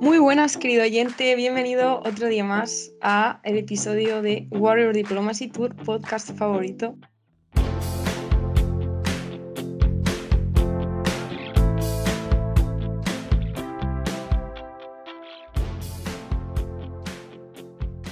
Muy buenas, querido oyente. Bienvenido otro día más a el episodio de Warrior Diplomacy Tour, podcast favorito.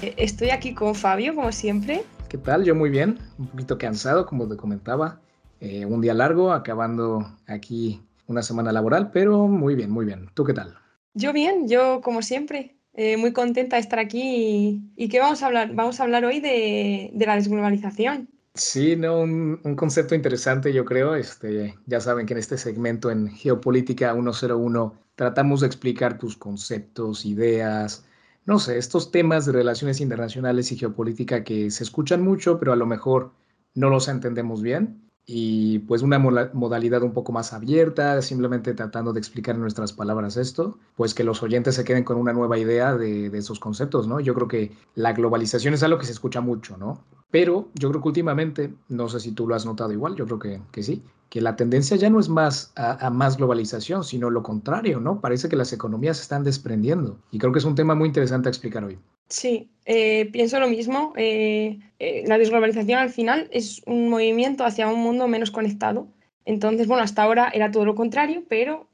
Eh, estoy aquí con Fabio, como siempre. ¿Qué tal? Yo muy bien, un poquito cansado, como te comentaba. Eh, un día largo, acabando aquí una semana laboral, pero muy bien, muy bien. ¿Tú qué tal? Yo bien, yo como siempre, eh, muy contenta de estar aquí. ¿Y, qué vamos a hablar? Vamos a hablar hoy de, la desglobalización. Sí, no, un, concepto interesante, yo creo. Este, ya saben que en este segmento en Geopolítica 101 tratamos de explicar tus conceptos, ideas, no sé, estos temas de relaciones internacionales y geopolítica que se escuchan mucho, pero a lo mejor no los entendemos bien y pues una modalidad un poco más abierta, simplemente tratando de explicar en nuestras palabras esto, pues que los oyentes se queden con una nueva idea de, de, esos conceptos, ¿no? Yo creo que la globalización es algo que se escucha mucho, ¿no? Pero yo creo que últimamente, no sé si tú lo has notado igual, yo creo que, que sí, que la tendencia ya no es más a, a, más globalización, sino lo contrario, ¿no? Parece que las economías se están desprendiendo y creo que es un tema muy interesante a explicar hoy. Sí, eh, pienso lo mismo. Eh, eh, la desglobalización al final es un movimiento hacia un mundo menos conectado. Entonces, bueno, hasta ahora era todo lo contrario, pero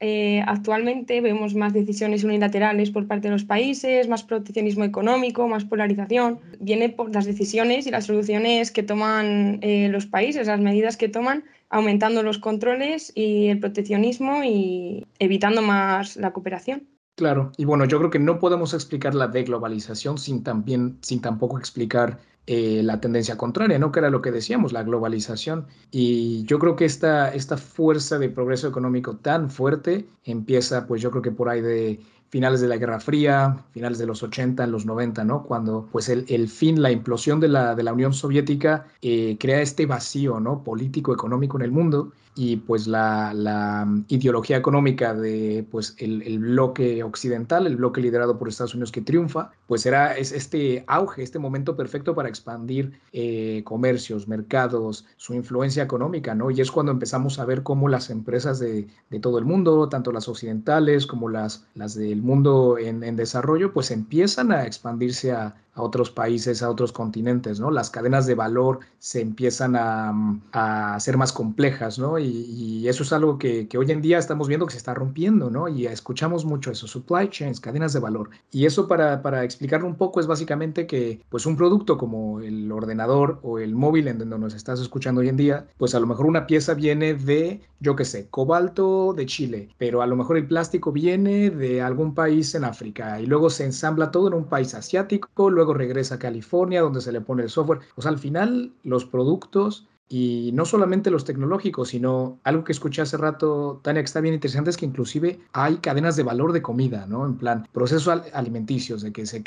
actualmente vemos más decisiones unilaterales por parte de los países, más proteccionismo económico, más polarización. Viene por las decisiones y las soluciones que toman los países, las medidas que toman, aumentando los controles y el proteccionismo y evitando más la cooperación. Claro, y bueno, yo creo que no podemos explicar la deglobalización sin, también, sin tampoco explicar eh, la tendencia contraria, ¿no? Que era lo que decíamos, la globalización. Y yo creo que esta, esta fuerza de progreso económico tan fuerte empieza, pues yo creo que por ahí de finales de la Guerra Fría, finales de los 80, en los 90, ¿no? Cuando pues el, el fin, la implosión de la, de la Unión Soviética eh, crea este vacío, ¿no? Político, económico en el mundo y pues la, la ideología económica de pues el, el, bloque occidental, el bloque liderado por Estados Unidos que triunfa, pues era es este auge, este momento perfecto para expandir eh, comercios, mercados, su influencia económica, ¿no? Y es cuando empezamos a ver cómo las empresas de, de todo el mundo, tanto las occidentales como las, las del mundo en, en, desarrollo, pues empiezan a expandirse a, a, otros países, a otros continentes, ¿no? Las cadenas de valor se empiezan a, a ser más complejas, ¿no? Y, eso es algo que, que, hoy en día estamos viendo que se está rompiendo, ¿no? Y escuchamos mucho eso, supply chains, cadenas de valor. Y eso para, para explicarlo un poco es básicamente que, pues un producto como el ordenador o el móvil en donde nos estás escuchando hoy en día, pues a lo mejor una pieza viene de, yo qué sé, cobalto de Chile, pero a lo mejor el plástico viene de algún país en África y luego se ensambla todo en un país asiático, luego regresa a California donde se le pone el software. O sea, al final los productos y no solamente los tecnológicos, sino algo que escuché hace rato, Tania, que está bien interesante, es que inclusive hay cadenas de valor de comida, ¿no? En plan, procesos alimenticios, de que se,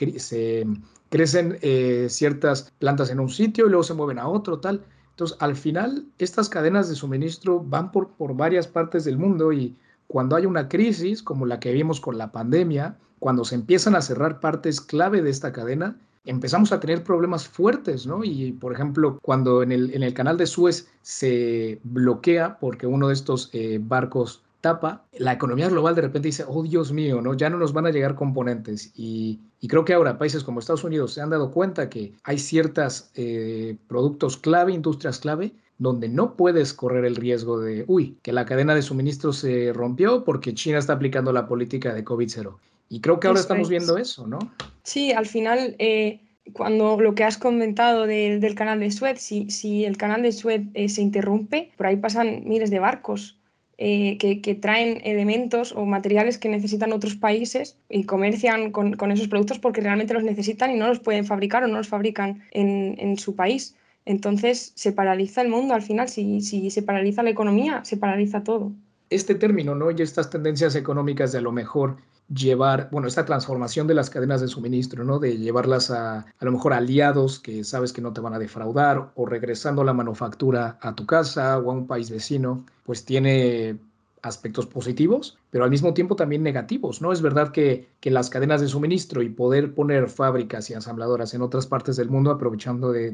crecen eh, ciertas plantas en un sitio y luego se mueven a otro, tal. Entonces, al final, estas cadenas de suministro van por, por varias partes del mundo y cuando hay una crisis como la que vimos con la pandemia, cuando se empiezan a cerrar partes clave de esta cadena, empezamos a tener problemas fuertes, ¿no? Y, por ejemplo, cuando en el, en el canal de Suez se bloquea porque uno de estos eh, barcos tapa, la economía global de repente dice, oh Dios mío, ¿no? ya no nos van a llegar componentes. Y, y creo que ahora países como Estados Unidos se han dado cuenta que hay ciertos eh, productos clave, industrias clave, donde no puedes correr el riesgo de, uy, que la cadena de suministro se rompió porque China está aplicando la política de COVID-0. Y creo que ahora eso estamos es. viendo eso, ¿no? Sí, al final, eh, cuando lo que has comentado de, del canal de Suez, si, si el canal de Suez eh, se interrumpe, por ahí pasan miles de barcos. Eh, que, traen elementos o materiales que necesitan otros países y comercian con, esos productos porque realmente los necesitan y no los pueden fabricar o no los fabrican en, su país. Entonces se paraliza el mundo al final, si, se paraliza la economía, se paraliza todo. Este término, ¿no? Y estas tendencias económicas de a lo mejor llevar, bueno, esta transformación de las cadenas de suministro, ¿no? De llevarlas a a lo mejor aliados que sabes que no te van a defraudar o regresando la manufactura a tu casa o a un país vecino, pues tiene aspectos positivos, pero al mismo tiempo también negativos, ¿no? Es verdad que, que las cadenas de suministro y poder poner fábricas y ensambladoras en otras partes del mundo aprovechando de,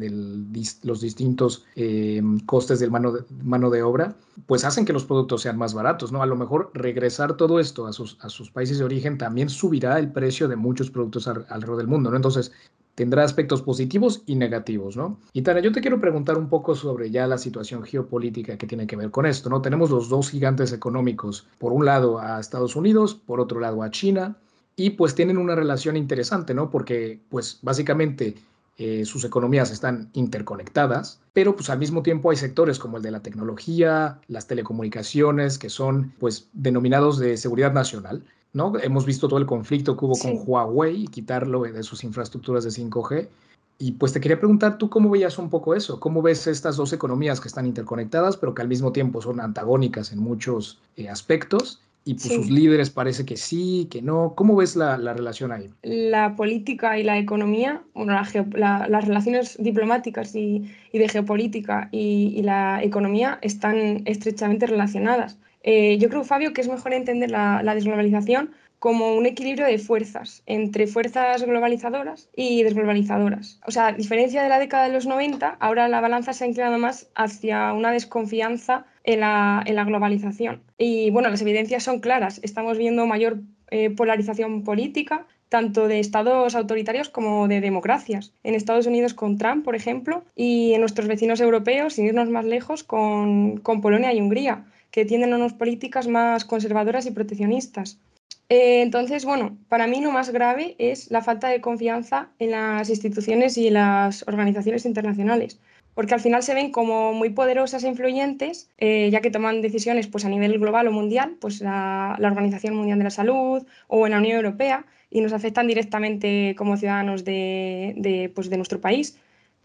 los distintos eh, costes de mano, de mano de obra, pues hacen que los productos sean más baratos, ¿no? A lo mejor regresar todo esto a sus, a sus países de origen también subirá el precio de muchos productos alrededor del mundo, ¿no? Entonces, tendrá aspectos positivos y negativos, ¿no? Y Tana, yo te quiero preguntar un poco sobre ya la situación geopolítica que tiene que ver con esto, ¿no? Tenemos los dos gigantes económicos, por un lado a Estados Unidos, por otro lado a China, y pues tienen una relación interesante, ¿no? Porque pues básicamente eh, sus economías están interconectadas, pero pues al mismo tiempo hay sectores como el de la tecnología, las telecomunicaciones, que son pues denominados de seguridad nacional, ¿no? Hemos visto todo el conflicto que hubo con Huawei y quitarlo de sus infraestructuras de 5G. Y pues te quería preguntar, ¿tú cómo veías un poco eso? ¿Cómo ves estas dos economías que están interconectadas, pero que al mismo tiempo son antagónicas en muchos eh, aspectos? Y pues sus líderes parece que sí, que no. ¿Cómo ves la, relación ahí? La política y la economía, bueno, las relaciones diplomáticas y, de geopolítica y, la economía están estrechamente relacionadas. Eh, yo creo, Fabio, que es mejor entender la, desglobalización como un equilibrio de fuerzas entre fuerzas globalizadoras y desglobalizadoras. O sea, a diferencia de la década de los 90, ahora la balanza se ha inclinado más hacia una desconfianza en la, globalización. Y bueno, las evidencias son claras. Estamos viendo mayor eh, polarización política, tanto de estados autoritarios como de democracias. En Estados Unidos con Trump, por ejemplo, y en nuestros vecinos europeos, sin irnos más lejos, con, con Polonia y Hungría que tienen unas políticas más conservadoras y proteccionistas. Eh, entonces, bueno, para mí lo más grave es la falta de confianza en las instituciones y en las organizaciones internacionales, porque al final se ven como muy poderosas e influyentes, eh, ya que toman decisiones pues, a nivel global o mundial, pues la, Organización Mundial de la Salud o en la Unión Europea, y nos afectan directamente como ciudadanos de, pues, de nuestro país,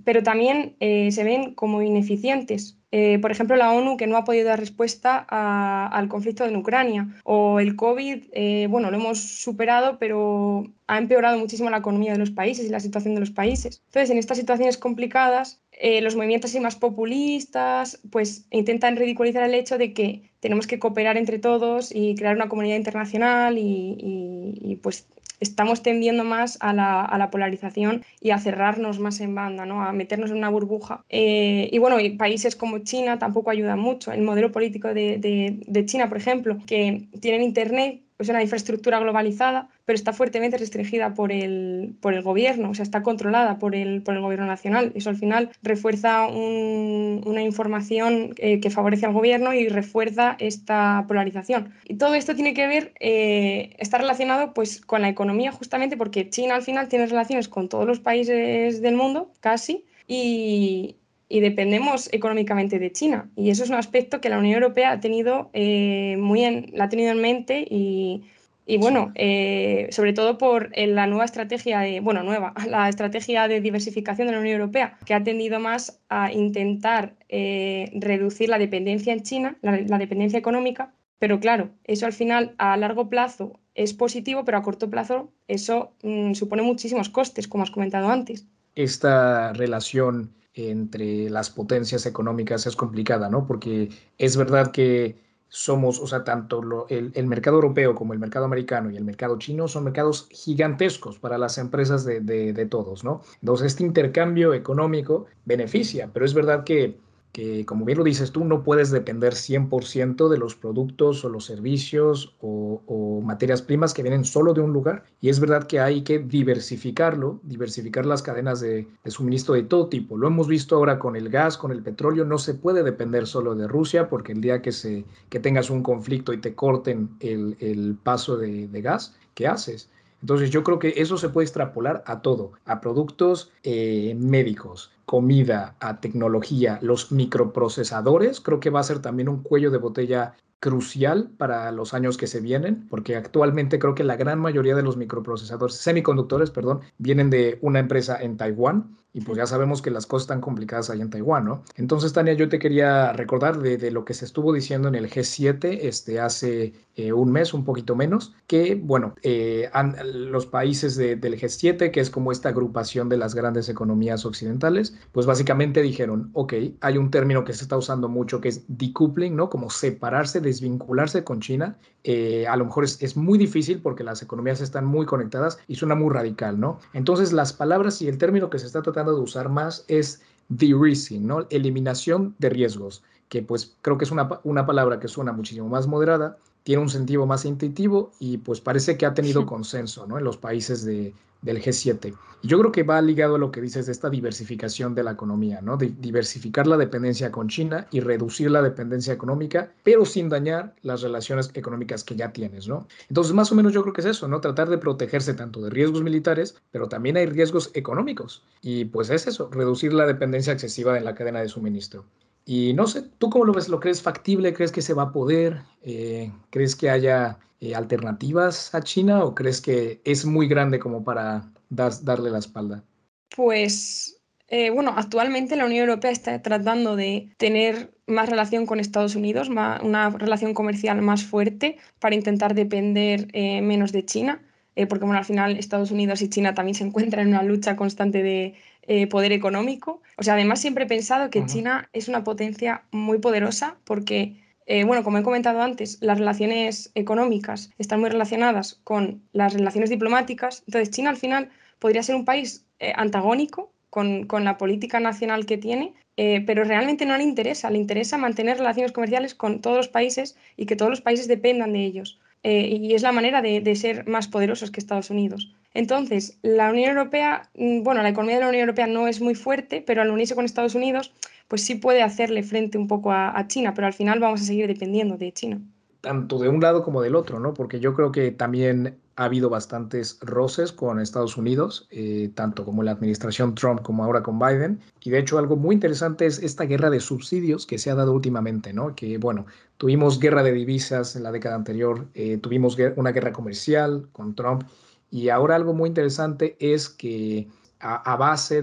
pero también eh, se ven como ineficientes eh, por ejemplo, la ONU que no ha podido dar respuesta al conflicto en Ucrania o el COVID, eh, bueno, lo hemos superado, pero ha empeorado muchísimo la economía de los países y la situación de los países. Entonces, en estas situaciones complicadas, eh, los movimientos así más populistas, pues intentan ridiculizar el hecho de que tenemos que cooperar entre todos y crear una comunidad internacional y, y pues estamos tendiendo más a la, polarización y a cerrarnos más en banda, ¿no? a meternos en una burbuja. Eh, y bueno, países como China tampoco ayudan mucho. El modelo político de, de China, por ejemplo, que tienen Internet es una infraestructura globalizada, pero está fuertemente restringida por el, por el gobierno, o sea, está controlada por el, por el gobierno nacional. Eso al final refuerza una información eh, que favorece al gobierno y refuerza esta polarización. Y todo esto tiene que ver, eh, está relacionado pues, con la economía justamente porque China al final tiene relaciones con todos los países del mundo, casi, y, y dependemos económicamente de China. Y eso es un aspecto que la Unión Europea ha tenido, eh, muy en, la ha tenido en mente y, y bueno, eh, sobre todo por eh, la nueva estrategia, de, bueno, nueva, la estrategia de diversificación de la Unión Europea, que ha tendido más a intentar reducir la dependencia en China, la, dependencia económica. Pero claro, eso al final a largo plazo es positivo, pero a corto plazo eso mm, supone muchísimos costes, como has comentado antes. Esta relación entre las potencias económicas es complicada, ¿no? Porque es verdad que somos, o sea, tanto el, mercado europeo como el mercado americano y el mercado chino son mercados gigantescos para las empresas de, de todos, ¿no? Entonces, este intercambio económico beneficia, pero es verdad que que como bien lo dices tú, no puedes depender 100% de los productos o los servicios o, materias primas que vienen solo de un lugar. Y es verdad que hay que diversificarlo, diversificar las cadenas de, suministro de todo tipo. Lo hemos visto ahora con el gas, con el petróleo, no se puede depender solo de Rusia porque el día que, se, que tengas un conflicto y te corten el, paso de, de gas, ¿qué haces? Entonces yo creo que eso se puede extrapolar a todo, a productos eh, médicos, comida, a tecnología, los microprocesadores, creo que va a ser también un cuello de botella crucial para los años que se vienen, porque actualmente creo que la gran mayoría de los microprocesadores, semiconductores, perdón, vienen de una empresa en Taiwán Y pues ya sabemos que las cosas están complicadas ahí en Taiwán, ¿no? Entonces, Tania, yo te quería recordar de, lo que se estuvo diciendo en el G7 este, hace eh, un mes, un poquito menos, que, bueno, eh, los países del G7, que es como esta agrupación de las grandes economías occidentales, pues básicamente dijeron, ok, hay un término que se está usando mucho que es decoupling, ¿no? Como separarse, desvincularse con China. Eh, a lo mejor es, es muy difícil porque las economías están muy conectadas y suena muy radical, ¿no? Entonces, las palabras y el término que se está tratando de usar más es de-risking, ¿no? Eliminación de riesgos, que pues creo que es una, una palabra que suena muchísimo más moderada, tiene un sentido más intuitivo y pues parece que ha tenido consenso, ¿no? En los países de, del G7. Y yo creo que va ligado a lo que dices de esta diversificación de la economía, ¿no? De diversificar la dependencia con China y reducir la dependencia económica, pero sin dañar las relaciones económicas que ya tienes, ¿no? Entonces, más o menos yo creo que es eso, ¿no? Tratar de protegerse tanto de riesgos militares, pero también hay riesgos económicos. Y pues es eso, reducir la dependencia excesiva en la cadena de suministro. Y no sé, ¿tú cómo lo ves? ¿Lo crees factible? ¿Crees que se va a poder? Eh, ¿Crees que haya eh, alternativas a China o crees que es muy grande como para darle la espalda? Pues eh, bueno, actualmente la Unión Europea está tratando de tener más relación con Estados Unidos, una relación comercial más fuerte para intentar depender menos de China, porque bueno, al final Estados Unidos y China también se encuentran en una lucha constante de eh, poder económico. O sea, además siempre he pensado que China es una potencia muy poderosa porque, eh, bueno, como he comentado antes, las relaciones económicas están muy relacionadas con las relaciones diplomáticas. Entonces, China al final podría ser un país eh, antagónico con, con, la política nacional que tiene, pero realmente no le interesa. Le interesa mantener relaciones comerciales con todos los países y que todos los países dependan de ellos. y es la manera de, de ser más poderosos que Estados Unidos. Entonces, la Unión Europea, mm, bueno, la economía de la Unión Europea no es muy fuerte, pero al unirse con Estados Unidos, pues sí puede hacerle frente un poco a, China, pero al final vamos a seguir dependiendo de China. Tanto de un lado como del otro, ¿no? Porque yo creo que también ha habido bastantes roces con Estados Unidos, eh, tanto como la administración Trump como ahora con Biden. Y de hecho algo muy interesante es esta guerra de subsidios que se ha dado últimamente, ¿no? Que bueno, tuvimos guerra de divisas en la década anterior, eh, tuvimos una guerra comercial con Trump y ahora algo muy interesante es que a, base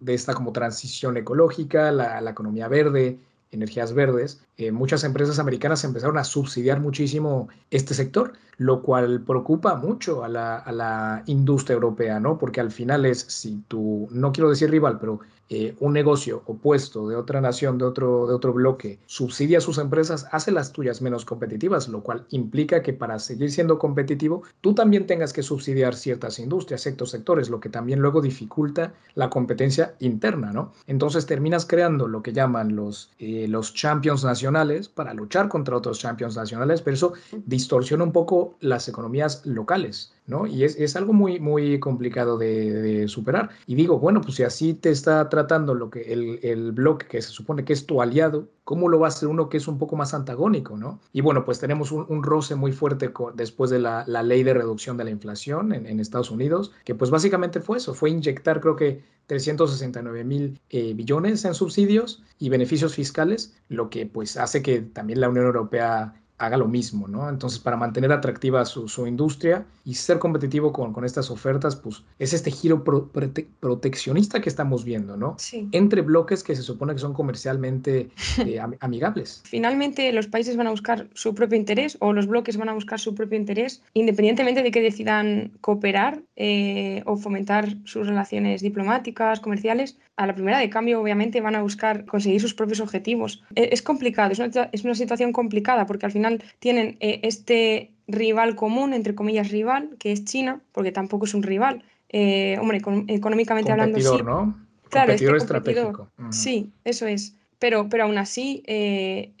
de, esta como transición ecológica, la, la economía verde, energías verdes, eh, muchas empresas americanas empezaron a subsidiar muchísimo este sector, lo cual preocupa mucho a la, a la, industria europea, ¿no? Porque al final es, si tú, no quiero decir rival, pero eh, un negocio opuesto de otra nación, de otro, de otro bloque, subsidia a sus empresas, hace las tuyas menos competitivas, lo cual implica que para seguir siendo competitivo, tú también tengas que subsidiar ciertas industrias, ciertos sectores, lo que también luego dificulta la competencia interna, ¿no? Entonces terminas creando lo que llaman los, eh, los champions nacionales para luchar contra otros champions nacionales, pero eso distorsiona un poco las economías locales. ¿No? Y es, algo muy, muy complicado de, superar. Y digo, bueno, pues si así te está tratando lo que el, bloque que se supone que es tu aliado, ¿cómo lo va a hacer uno que es un poco más antagónico, ¿no? Y bueno, pues tenemos un, roce muy fuerte después de la, ley de reducción de la inflación en, Estados Unidos, que pues básicamente fue eso, fue inyectar creo que 369 mil eh, billones en subsidios y beneficios fiscales, lo que pues hace que también la Unión Europea haga lo mismo, ¿no? Entonces, para mantener atractiva su, su industria y ser competitivo con, con, estas ofertas, pues es este giro proteccionista que estamos viendo, ¿no? Sí. Entre bloques que se supone que son comercialmente eh, amigables. Finalmente, los países van a buscar su propio interés o los bloques van a buscar su propio interés, independientemente de que decidan cooperar eh, o fomentar sus relaciones diplomáticas, comerciales, a la primera de cambio, obviamente, van a buscar conseguir sus propios objetivos. E, es, complicado, es una, es una, situación complicada porque al final tienen eh, este rival común, entre comillas rival, que es China, porque tampoco es un rival. Eh, hombre, económicamente hablando, sí. ¿no? Claro, competidor estratégico. Sí, eso es. Pero, pero aún así, eh,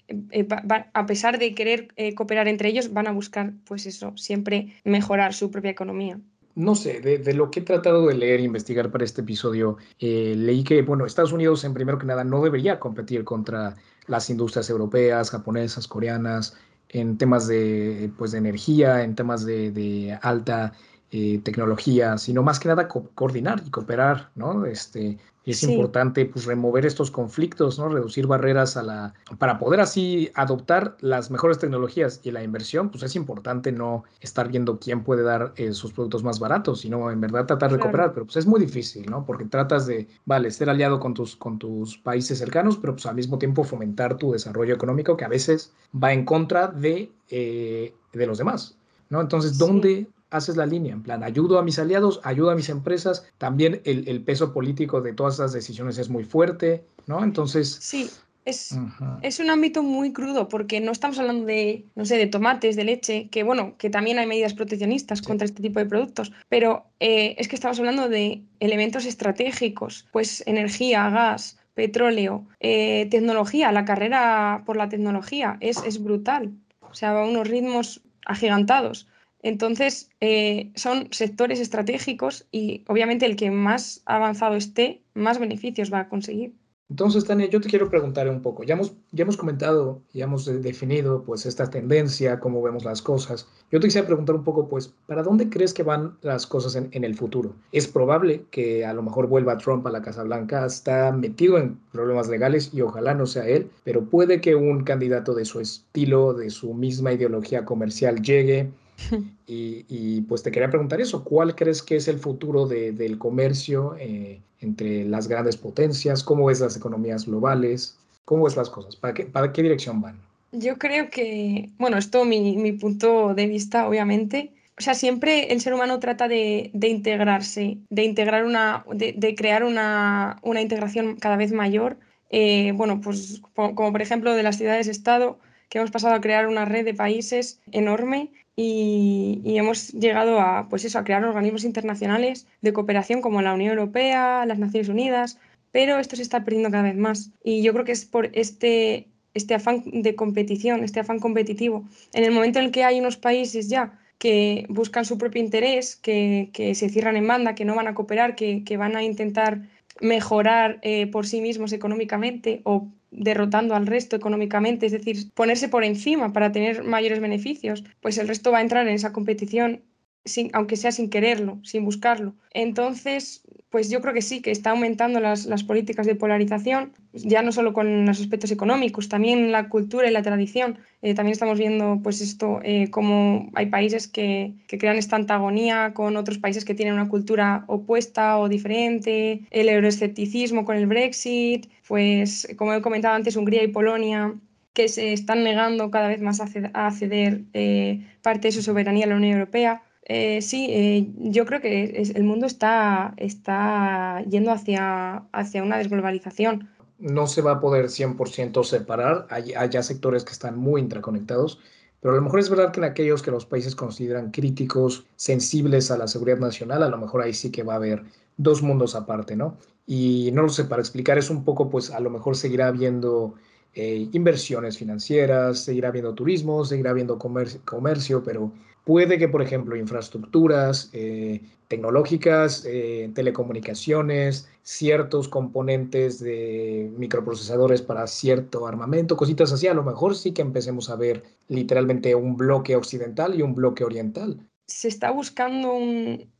a pesar de querer cooperar entre ellos, van a buscar, pues eso, siempre mejorar su propia economía no sé, de, lo que he tratado de leer e investigar para este episodio, eh, leí que, bueno, Estados Unidos, en primero que nada, no debería competir contra las industrias europeas, japonesas, coreanas, en temas de, pues, de energía, en temas de, alta eh, tecnología, sino más que nada coordinar y cooperar, ¿no? Este, es importante pues remover estos conflictos, ¿no? Reducir barreras a la para poder así adoptar las mejores tecnologías y la inversión, pues es importante no estar viendo quién puede dar eh, sus productos más baratos, sino en verdad tratar de cooperar, pero pues es muy difícil, ¿no? Porque tratas de, vale, ser aliado con tus con tus países cercanos, pero pues al mismo tiempo fomentar tu desarrollo económico que a veces va en contra de eh, de los demás, ¿no? Entonces, ¿dónde haces la línea, en plan, ayudo a mis aliados, ayudo a mis empresas, también el, peso político de todas esas decisiones es muy fuerte, ¿no? Entonces... Sí, es, es, un ámbito muy crudo porque no estamos hablando de, no sé, de tomates, de leche, que bueno, que también hay medidas proteccionistas contra este tipo de productos, pero eh, es que estamos hablando de elementos estratégicos, pues energía, gas, petróleo, eh, tecnología, la carrera por la tecnología es, es brutal, o sea, va a unos ritmos agigantados. Entonces, eh, son sectores estratégicos y obviamente el que más avanzado esté, más beneficios va a conseguir. Entonces, Tania, yo te quiero preguntar un poco. Ya hemos, ya hemos comentado, ya hemos definido pues esta tendencia, cómo vemos las cosas. Yo te quisiera preguntar un poco, pues, ¿para dónde crees que van las cosas en, en el futuro? Es probable que a lo mejor vuelva Trump a la Casa Blanca, está metido en problemas legales y ojalá no sea él, pero puede que un candidato de su estilo, de su misma ideología comercial llegue Y, pues te quería preguntar eso, ¿cuál crees que es el futuro del comercio eh, entre las grandes potencias? ¿Cómo ves las economías globales? ¿Cómo ves las cosas? ¿Para qué, para qué dirección van? Yo creo que, bueno, esto mi, mi punto de vista, obviamente. O sea, siempre el ser humano trata de, de integrarse, de integrar una, de, de crear una, una, integración cada vez mayor. Eh, bueno, pues como por ejemplo de las ciudades-estado, que hemos pasado a crear una red de países enorme y, hemos llegado a, pues eso, a crear organismos internacionales de cooperación como la Unión Europea, las Naciones Unidas, pero esto se está perdiendo cada vez más. Y yo creo que es por este, este afán de competición, este afán competitivo. En el momento en el que hay unos países ya que buscan su propio interés, que, que se cierran en banda, que no van a cooperar, que, que van a intentar mejorar eh, por sí mismos económicamente o derrotando al resto económicamente, es decir, ponerse por encima para tener mayores beneficios, pues el resto va a entrar en esa competición sin, aunque sea sin quererlo, sin buscarlo. Entonces, pues yo creo que sí, que está aumentando las, políticas de polarización, ya no solo con los aspectos económicos, también la cultura y la tradición. Eh, también estamos viendo, pues esto, eh, como hay países que, que, crean esta antagonía con otros países que tienen una cultura opuesta o diferente, el euroescepticismo con el Brexit, pues como he comentado antes, Hungría y Polonia que se están negando cada vez más a ceder, eh, parte de su soberanía a la Unión Europea. Eh, sí, eh, yo creo que el mundo está, está yendo hacia, hacia una desglobalización. No se va a poder 100% separar, hay, hay ya sectores que están muy interconectados, pero a lo mejor es verdad que en aquellos que los países consideran críticos, sensibles a la seguridad nacional, a lo mejor ahí sí que va a haber dos mundos aparte, ¿no? Y no lo sé, para explicar es un poco, pues a lo mejor seguirá habiendo eh, inversiones financieras, seguirá habiendo turismo, seguirá habiendo comercio, pero puede que, por ejemplo, infraestructuras eh, tecnológicas, eh, telecomunicaciones, ciertos componentes de microprocesadores para cierto armamento, cositas así, a lo mejor sí que empecemos a ver literalmente un bloque occidental y un bloque oriental. Se está buscando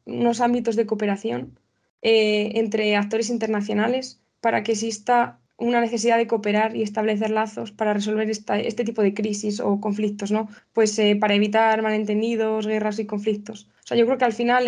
unos ámbitos de cooperación entre actores internacionales para que exista una necesidad de cooperar y establecer lazos para resolver este tipo de crisis o conflictos, ¿no? Pues eh, para evitar malentendidos, guerras y conflictos. O sea, yo creo que al final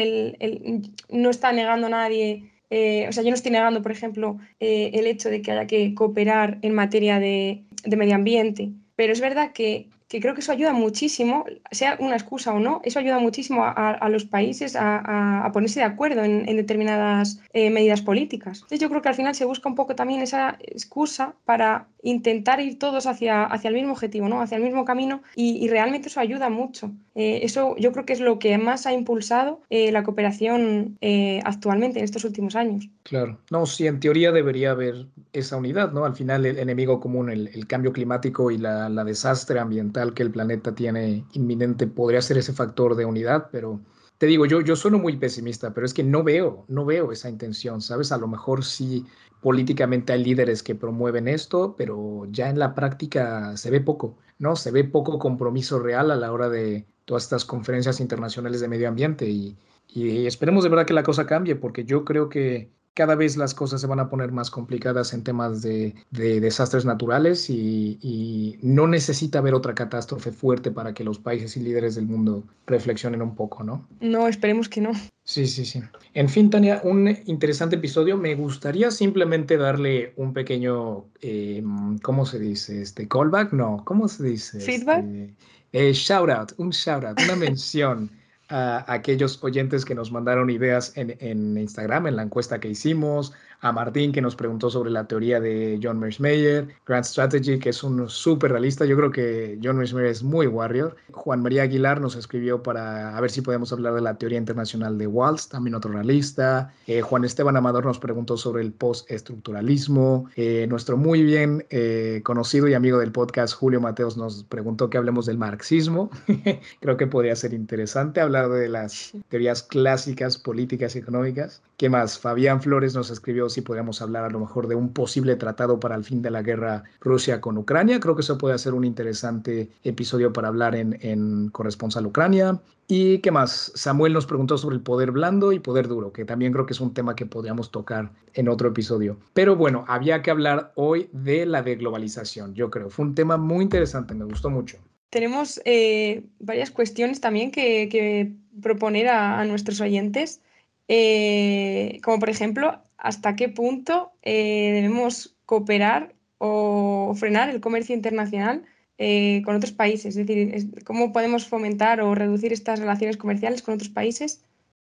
no está negando nadie, eh, o sea, yo no estoy negando, por ejemplo, eh, el hecho de que haya que cooperar en materia de, de medio ambiente, pero es verdad que que creo que eso ayuda muchísimo, sea una excusa o no, eso ayuda muchísimo a, los países a, ponerse de acuerdo en, determinadas eh, medidas políticas. Entonces yo creo que al final se busca un poco también esa excusa para intentar ir todos hacia, hacia el mismo objetivo, ¿no? hacia el mismo camino y, realmente eso ayuda mucho. Eh, eso yo creo que es lo que más ha impulsado eh, la cooperación actualmente en estos últimos años. Claro, no, sí, en teoría debería haber esa unidad, ¿no? Al final el enemigo común, el, cambio climático y la, la desastre ambiental que el planeta tiene inminente podría ser ese factor de unidad, pero te digo, yo, yo sueno muy pesimista, pero es que no veo, no veo esa intención, ¿sabes? A lo mejor sí políticamente hay líderes que promueven esto, pero ya en la práctica se ve poco, ¿no? Se ve poco compromiso real a la hora de todas estas conferencias internacionales de medio ambiente y, Y esperemos de verdad que la cosa cambie, porque yo creo que cada vez las cosas se van a poner más complicadas en temas de, desastres naturales y, no necesita haber otra catástrofe fuerte para que los países y líderes del mundo reflexionen un poco, ¿no? No, esperemos que no. Sí, sí, sí. En fin, Tania, un interesante episodio. Me gustaría simplemente darle un pequeño, eh, ¿cómo se dice? Este callback, no, ¿cómo se dice? Feedback. Este, eh, shout out, un shout out, una mención a aquellos oyentes que nos mandaron ideas en, en, Instagram, en la encuesta que hicimos, a Martín que nos preguntó sobre la teoría de John Mersmeyer, Grand Strategy que es un súper realista, yo creo que John Mersmeyer es muy warrior, Juan María Aguilar nos escribió para a ver si podemos hablar de la teoría internacional de Waltz, también otro realista, eh, Juan Esteban Amador nos preguntó sobre el postestructuralismo, eh, nuestro muy bien eh, conocido y amigo del podcast Julio Mateos nos preguntó que hablemos del marxismo, creo que podría ser interesante hablar de las teorías clásicas políticas y económicas. ¿Qué más? Fabián Flores nos escribió si podríamos hablar a lo mejor de un posible tratado para el fin de la guerra Rusia con Ucrania. Creo que eso puede ser un interesante episodio para hablar en, en Corresponsal Ucrania. ¿Y qué más? Samuel nos preguntó sobre el poder blando y poder duro, que también creo que es un tema que podríamos tocar en otro episodio. Pero bueno, había que hablar hoy de la deglobalización, yo creo. Fue un tema muy interesante, me gustó mucho. Tenemos eh, varias cuestiones también que, proponer a nuestros oyentes. Eh, como por ejemplo, hasta qué punto eh, debemos cooperar o frenar el comercio internacional eh, con otros países, es decir, cómo podemos fomentar o reducir estas relaciones comerciales con otros países.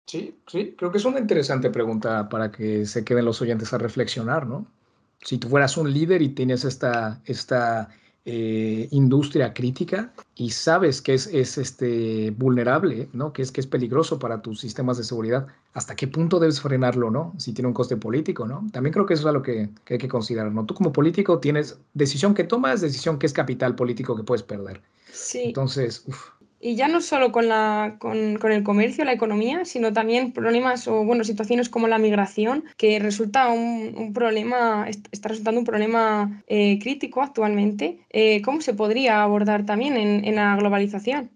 Sí, sí, creo que es una interesante pregunta para que se queden los oyentes a reflexionar, ¿no? Si tú fueras un líder y tienes esta, esta eh, industria crítica y sabes que es, es, este, vulnerable, ¿no? que, es, que es peligroso para tus sistemas de seguridad, ¿hasta qué punto debes frenarlo? ¿no? Si tiene un coste político. ¿no? También creo que eso es algo que, que hay que considerar. ¿no? Tú como político tienes decisión que tomas, decisión que es capital político que puedes perder. Sí. Entonces, uff y ya no solo con, la, con, con, el comercio, la economía, sino también problemas o bueno, situaciones como la migración, que resulta un, un problema, está resultando un problema eh, crítico actualmente. Eh, ¿Cómo se podría abordar también en, en, la globalización?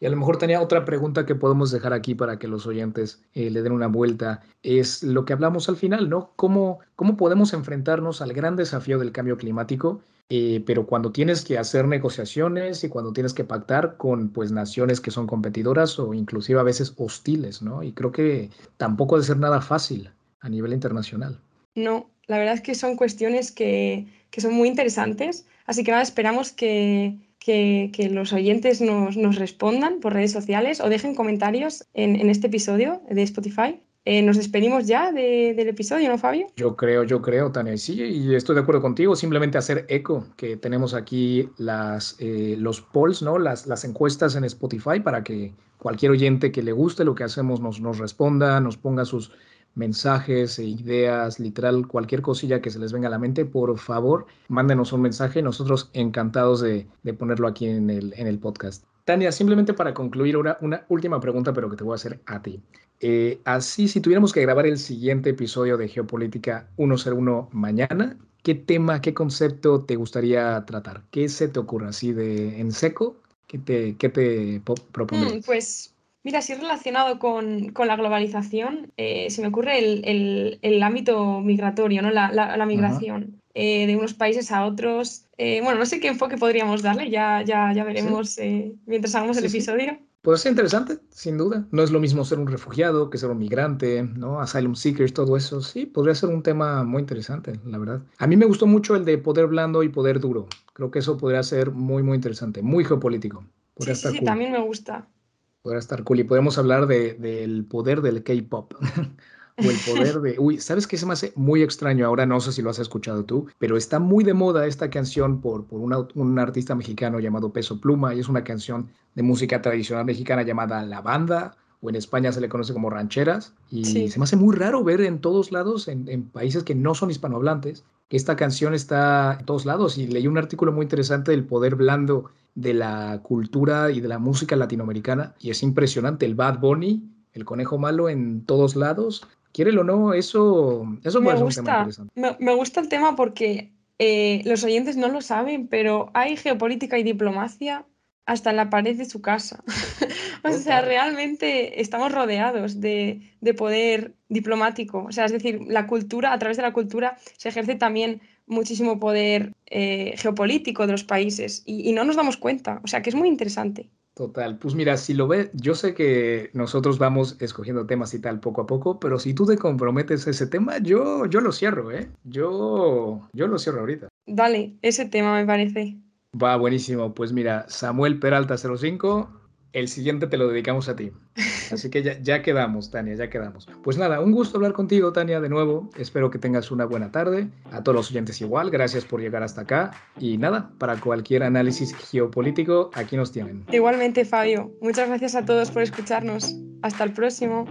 Y a lo mejor tenía otra pregunta que podemos dejar aquí para que los oyentes eh, le den una vuelta. Es lo que hablamos al final, ¿no? ¿Cómo, ¿Cómo podemos enfrentarnos al gran desafío del cambio climático eh, pero cuando tienes que hacer negociaciones y cuando tienes que pactar con pues naciones que son competidoras o inclusive a veces hostiles, ¿no? Y creo que tampoco debe ser nada fácil a nivel internacional. No, la verdad es que son cuestiones que, que son muy interesantes, así que nada, esperamos que, que, que los oyentes nos, nos, respondan por redes sociales o dejen comentarios en, en este episodio de Spotify. Eh, nos despedimos ya de, del episodio, ¿no, Fabio? Yo creo, yo creo, Tania. Sí, y estoy de acuerdo contigo. Simplemente hacer eco, que tenemos aquí las, eh, los polls, ¿no? Las, encuestas en Spotify para que cualquier oyente que le guste lo que hacemos nos, responda, nos ponga sus mensajes e ideas, literal, cualquier cosilla que se les venga a la mente, por favor, mándenos un mensaje. Nosotros encantados de, de ponerlo aquí en el, en el podcast. Tania, simplemente para concluir, una, una última pregunta, pero que te voy a hacer a ti. Eh, así, si tuviéramos que grabar el siguiente episodio de Geopolítica 101 mañana, ¿qué tema, qué concepto te gustaría tratar? ¿Qué se te ocurre así de en seco? ¿Qué te, qué te propondrías? Mm, pues mira, si es relacionado con, con la globalización, eh, se me ocurre el, el, el, ámbito migratorio, ¿no? la, la, la migración. Eh, de unos países a otros. Eh, bueno, no sé qué enfoque podríamos darle, ya, ya, ya veremos ¿Sí? mientras hagamos el episodio. Sí. Puede ser interesante, sin duda. No es lo mismo ser un refugiado que ser un migrante, ¿no? Asylum seekers, todo eso. Sí, podría ser un tema muy interesante, la verdad. A mí me gustó mucho el de poder blando y poder duro. Creo que eso podría ser muy, muy interesante, muy geopolítico. Podría sí, sí, cool. también me gusta. Podría estar cool. Y podemos hablar de, del poder del K-pop. o el poder de... Uy, ¿sabes qué se me hace muy extraño ahora? No sé si lo has escuchado tú, pero está muy de moda esta canción por, por una, un artista mexicano llamado Peso Pluma y es una canción de música tradicional mexicana llamada La Banda o en España se le conoce como rancheras y sí. se me hace muy raro ver en todos lados, en, en países que no son hispanohablantes, que esta canción está en todos lados y leí un artículo muy interesante del poder blando de la cultura y de la música latinoamericana y es impresionante el Bad Bunny el conejo malo en todos lados quiérelo o no, eso, eso me puede gusta, ser un tema interesante. Me, me, gusta el tema porque eh, los oyentes no lo saben, pero hay geopolítica y diplomacia hasta en la pared de su casa. o sea, realmente estamos rodeados de, poder diplomático. O sea, es decir, la cultura, a través de la cultura se ejerce también muchísimo poder eh, geopolítico de los países y, y no nos damos cuenta. O sea, que es muy interesante. Total, pues mira, si lo ves, yo sé que nosotros vamos escogiendo temas y tal poco a poco, pero si tú te comprometes a ese tema, yo, yo lo cierro, ¿eh? Yo, yo lo cierro ahorita. Dale, ese tema me parece. Va, buenísimo. Pues mira, Samuel Peralta 05, el siguiente te lo dedicamos a ti. Así que ya, ya, quedamos, Tania, ya quedamos. Pues nada, un gusto hablar contigo, Tania, de nuevo. Espero que tengas una buena tarde. A todos los oyentes igual, gracias por llegar hasta acá. Y nada, para cualquier análisis geopolítico, aquí nos tienen. Igualmente, Fabio. Muchas gracias a todos por escucharnos. Hasta el próximo.